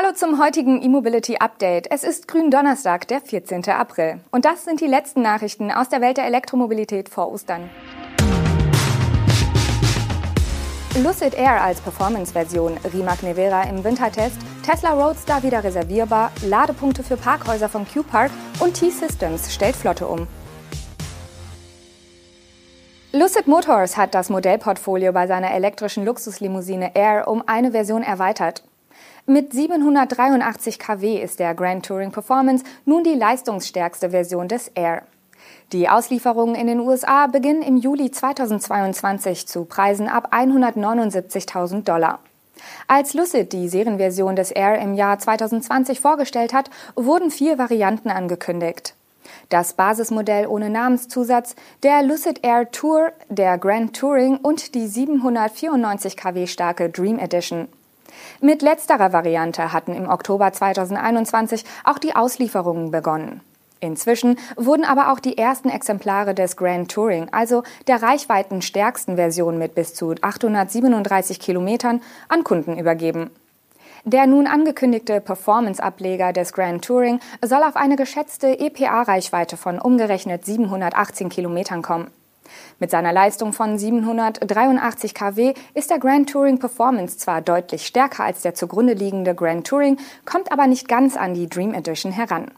Hallo zum heutigen E-Mobility Update. Es ist Gründonnerstag, der 14. April. Und das sind die letzten Nachrichten aus der Welt der Elektromobilität vor Ostern. Lucid Air als Performance-Version, Rimac Nevera im Wintertest, Tesla Roadster wieder reservierbar, Ladepunkte für Parkhäuser vom Q-Park und T-Systems stellt Flotte um. Lucid Motors hat das Modellportfolio bei seiner elektrischen Luxuslimousine Air um eine Version erweitert. Mit 783 kW ist der Grand Touring Performance nun die leistungsstärkste Version des Air. Die Auslieferungen in den USA beginnen im Juli 2022 zu Preisen ab 179.000 Dollar. Als Lucid die Serienversion des Air im Jahr 2020 vorgestellt hat, wurden vier Varianten angekündigt. Das Basismodell ohne Namenszusatz, der Lucid Air Tour, der Grand Touring und die 794 kW starke Dream Edition. Mit letzterer Variante hatten im Oktober 2021 auch die Auslieferungen begonnen. Inzwischen wurden aber auch die ersten Exemplare des Grand Touring, also der reichweitenstärksten Version mit bis zu 837 Kilometern, an Kunden übergeben. Der nun angekündigte Performance-Ableger des Grand Touring soll auf eine geschätzte EPA-Reichweite von umgerechnet 718 Kilometern kommen. Mit seiner Leistung von 783 kW ist der Grand Touring Performance zwar deutlich stärker als der zugrunde liegende Grand Touring, kommt aber nicht ganz an die Dream Edition heran.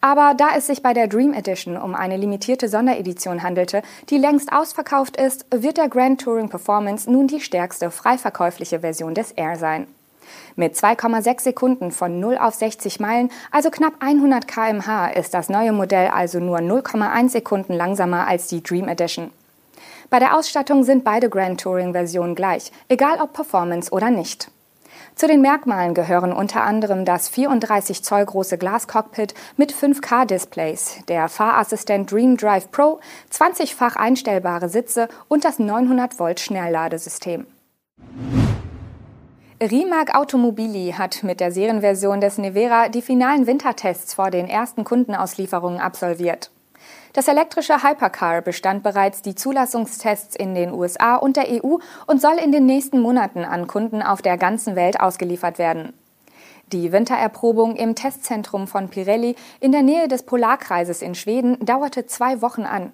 Aber da es sich bei der Dream Edition um eine limitierte Sonderedition handelte, die längst ausverkauft ist, wird der Grand Touring Performance nun die stärkste frei verkäufliche Version des Air sein. Mit 2,6 Sekunden von 0 auf 60 Meilen, also knapp 100 kmh, ist das neue Modell also nur 0,1 Sekunden langsamer als die Dream Edition. Bei der Ausstattung sind beide Grand Touring-Versionen gleich, egal ob Performance oder nicht. Zu den Merkmalen gehören unter anderem das 34 Zoll große Glascockpit mit 5K-Displays, der Fahrassistent Dream Drive Pro, 20-fach einstellbare Sitze und das 900 Volt Schnellladesystem. Rimac Automobili hat mit der Serienversion des Nevera die finalen Wintertests vor den ersten Kundenauslieferungen absolviert. Das elektrische Hypercar bestand bereits die Zulassungstests in den USA und der EU und soll in den nächsten Monaten an Kunden auf der ganzen Welt ausgeliefert werden. Die Wintererprobung im Testzentrum von Pirelli in der Nähe des Polarkreises in Schweden dauerte zwei Wochen an.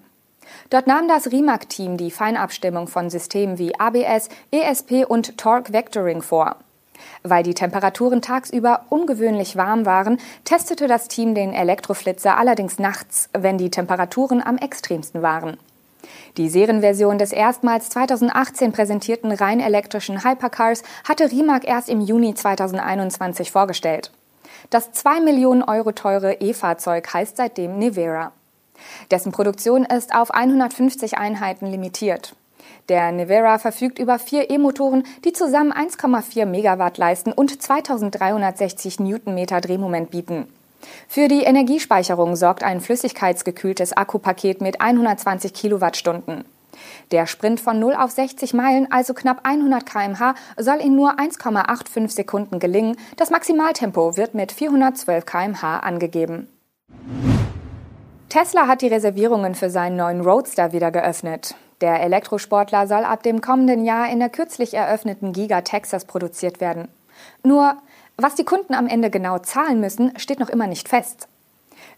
Dort nahm das Rimac-Team die Feinabstimmung von Systemen wie ABS, ESP und Torque Vectoring vor. Weil die Temperaturen tagsüber ungewöhnlich warm waren, testete das Team den Elektroflitzer allerdings nachts, wenn die Temperaturen am extremsten waren. Die Serienversion des erstmals 2018 präsentierten rein elektrischen Hypercars hatte Rimac erst im Juni 2021 vorgestellt. Das 2 Millionen Euro teure E-Fahrzeug heißt seitdem Nevera. Dessen Produktion ist auf 150 Einheiten limitiert. Der Nevera verfügt über vier E-Motoren, die zusammen 1,4 Megawatt leisten und 2360 Newtonmeter Drehmoment bieten. Für die Energiespeicherung sorgt ein flüssigkeitsgekühltes Akkupaket mit 120 Kilowattstunden. Der Sprint von 0 auf 60 Meilen, also knapp 100 kmh, soll in nur 1,85 Sekunden gelingen. Das Maximaltempo wird mit 412 kmh angegeben. Tesla hat die Reservierungen für seinen neuen Roadster wieder geöffnet. Der Elektrosportler soll ab dem kommenden Jahr in der kürzlich eröffneten Giga Texas produziert werden. Nur, was die Kunden am Ende genau zahlen müssen, steht noch immer nicht fest.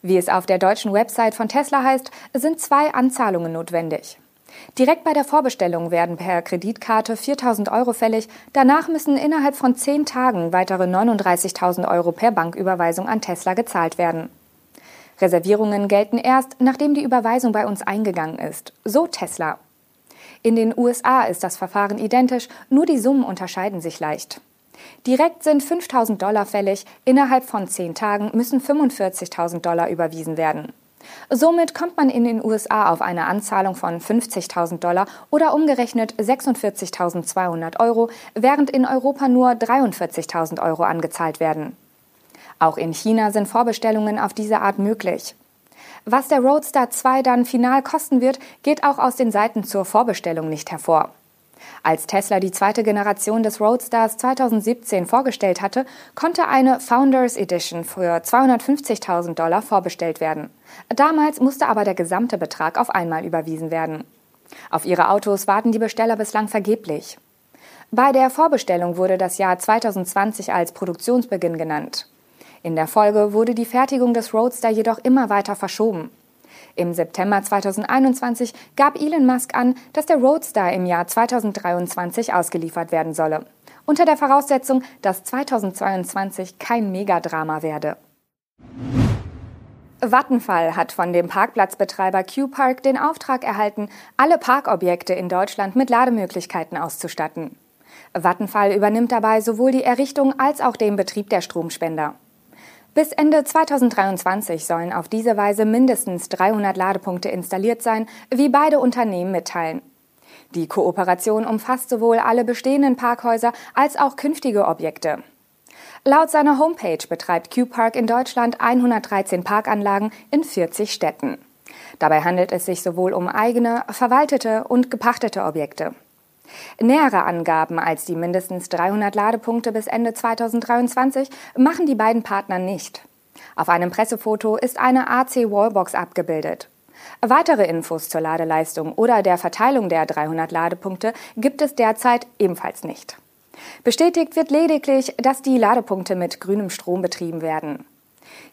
Wie es auf der deutschen Website von Tesla heißt, sind zwei Anzahlungen notwendig. Direkt bei der Vorbestellung werden per Kreditkarte 4000 Euro fällig. Danach müssen innerhalb von zehn Tagen weitere 39.000 Euro per Banküberweisung an Tesla gezahlt werden. Reservierungen gelten erst, nachdem die Überweisung bei uns eingegangen ist. So Tesla. In den USA ist das Verfahren identisch, nur die Summen unterscheiden sich leicht. Direkt sind 5000 Dollar fällig, innerhalb von zehn Tagen müssen 45.000 Dollar überwiesen werden. Somit kommt man in den USA auf eine Anzahlung von 50.000 Dollar oder umgerechnet 46.200 Euro, während in Europa nur 43.000 Euro angezahlt werden. Auch in China sind Vorbestellungen auf diese Art möglich. Was der Roadster 2 dann final kosten wird, geht auch aus den Seiten zur Vorbestellung nicht hervor. Als Tesla die zweite Generation des Roadsters 2017 vorgestellt hatte, konnte eine Founders Edition für 250.000 Dollar vorbestellt werden. Damals musste aber der gesamte Betrag auf einmal überwiesen werden. Auf ihre Autos warten die Besteller bislang vergeblich. Bei der Vorbestellung wurde das Jahr 2020 als Produktionsbeginn genannt. In der Folge wurde die Fertigung des Roadster jedoch immer weiter verschoben. Im September 2021 gab Elon Musk an, dass der Roadster im Jahr 2023 ausgeliefert werden solle. Unter der Voraussetzung, dass 2022 kein Megadrama werde. Vattenfall hat von dem Parkplatzbetreiber Q-Park den Auftrag erhalten, alle Parkobjekte in Deutschland mit Lademöglichkeiten auszustatten. Vattenfall übernimmt dabei sowohl die Errichtung als auch den Betrieb der Stromspender. Bis Ende 2023 sollen auf diese Weise mindestens 300 Ladepunkte installiert sein, wie beide Unternehmen mitteilen. Die Kooperation umfasst sowohl alle bestehenden Parkhäuser als auch künftige Objekte. Laut seiner Homepage betreibt Q-Park in Deutschland 113 Parkanlagen in 40 Städten. Dabei handelt es sich sowohl um eigene, verwaltete und gepachtete Objekte. Nähere Angaben als die mindestens 300 Ladepunkte bis Ende 2023 machen die beiden Partner nicht. Auf einem Pressefoto ist eine AC Wallbox abgebildet. Weitere Infos zur Ladeleistung oder der Verteilung der 300 Ladepunkte gibt es derzeit ebenfalls nicht. Bestätigt wird lediglich, dass die Ladepunkte mit grünem Strom betrieben werden.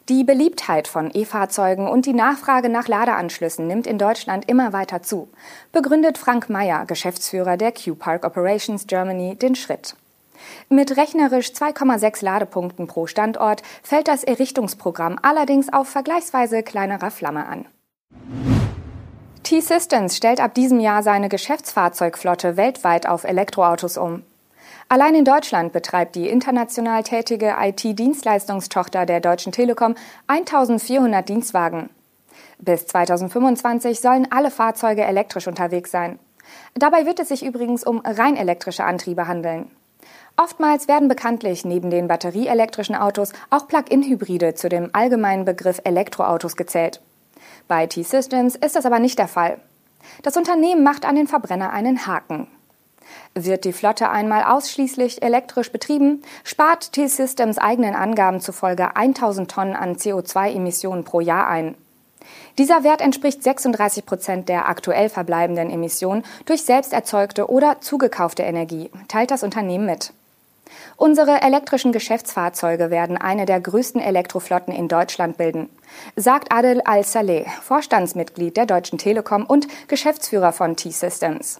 Die Beliebtheit von E-Fahrzeugen und die Nachfrage nach Ladeanschlüssen nimmt in Deutschland immer weiter zu, begründet Frank Meyer, Geschäftsführer der Q-Park Operations Germany, den Schritt. Mit rechnerisch 2,6 Ladepunkten pro Standort fällt das Errichtungsprogramm allerdings auf vergleichsweise kleinerer Flamme an. T-Systems stellt ab diesem Jahr seine Geschäftsfahrzeugflotte weltweit auf Elektroautos um. Allein in Deutschland betreibt die international tätige IT-Dienstleistungstochter der Deutschen Telekom 1400 Dienstwagen. Bis 2025 sollen alle Fahrzeuge elektrisch unterwegs sein. Dabei wird es sich übrigens um rein elektrische Antriebe handeln. Oftmals werden bekanntlich neben den batterieelektrischen Autos auch Plug-in-Hybride zu dem allgemeinen Begriff Elektroautos gezählt. Bei T-Systems ist das aber nicht der Fall. Das Unternehmen macht an den Verbrenner einen Haken. Wird die Flotte einmal ausschließlich elektrisch betrieben, spart T-Systems eigenen Angaben zufolge 1000 Tonnen an CO2-Emissionen pro Jahr ein. Dieser Wert entspricht 36 Prozent der aktuell verbleibenden Emissionen durch selbst erzeugte oder zugekaufte Energie, teilt das Unternehmen mit. Unsere elektrischen Geschäftsfahrzeuge werden eine der größten Elektroflotten in Deutschland bilden, sagt Adel Al-Saleh, Vorstandsmitglied der Deutschen Telekom und Geschäftsführer von T-Systems.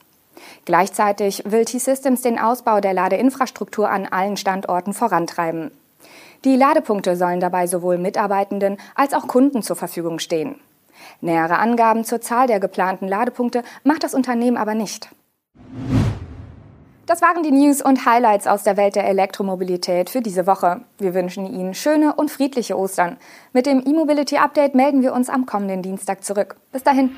Gleichzeitig will T-Systems den Ausbau der Ladeinfrastruktur an allen Standorten vorantreiben. Die Ladepunkte sollen dabei sowohl Mitarbeitenden als auch Kunden zur Verfügung stehen. Nähere Angaben zur Zahl der geplanten Ladepunkte macht das Unternehmen aber nicht. Das waren die News und Highlights aus der Welt der Elektromobilität für diese Woche. Wir wünschen Ihnen schöne und friedliche Ostern. Mit dem E-Mobility Update melden wir uns am kommenden Dienstag zurück. Bis dahin.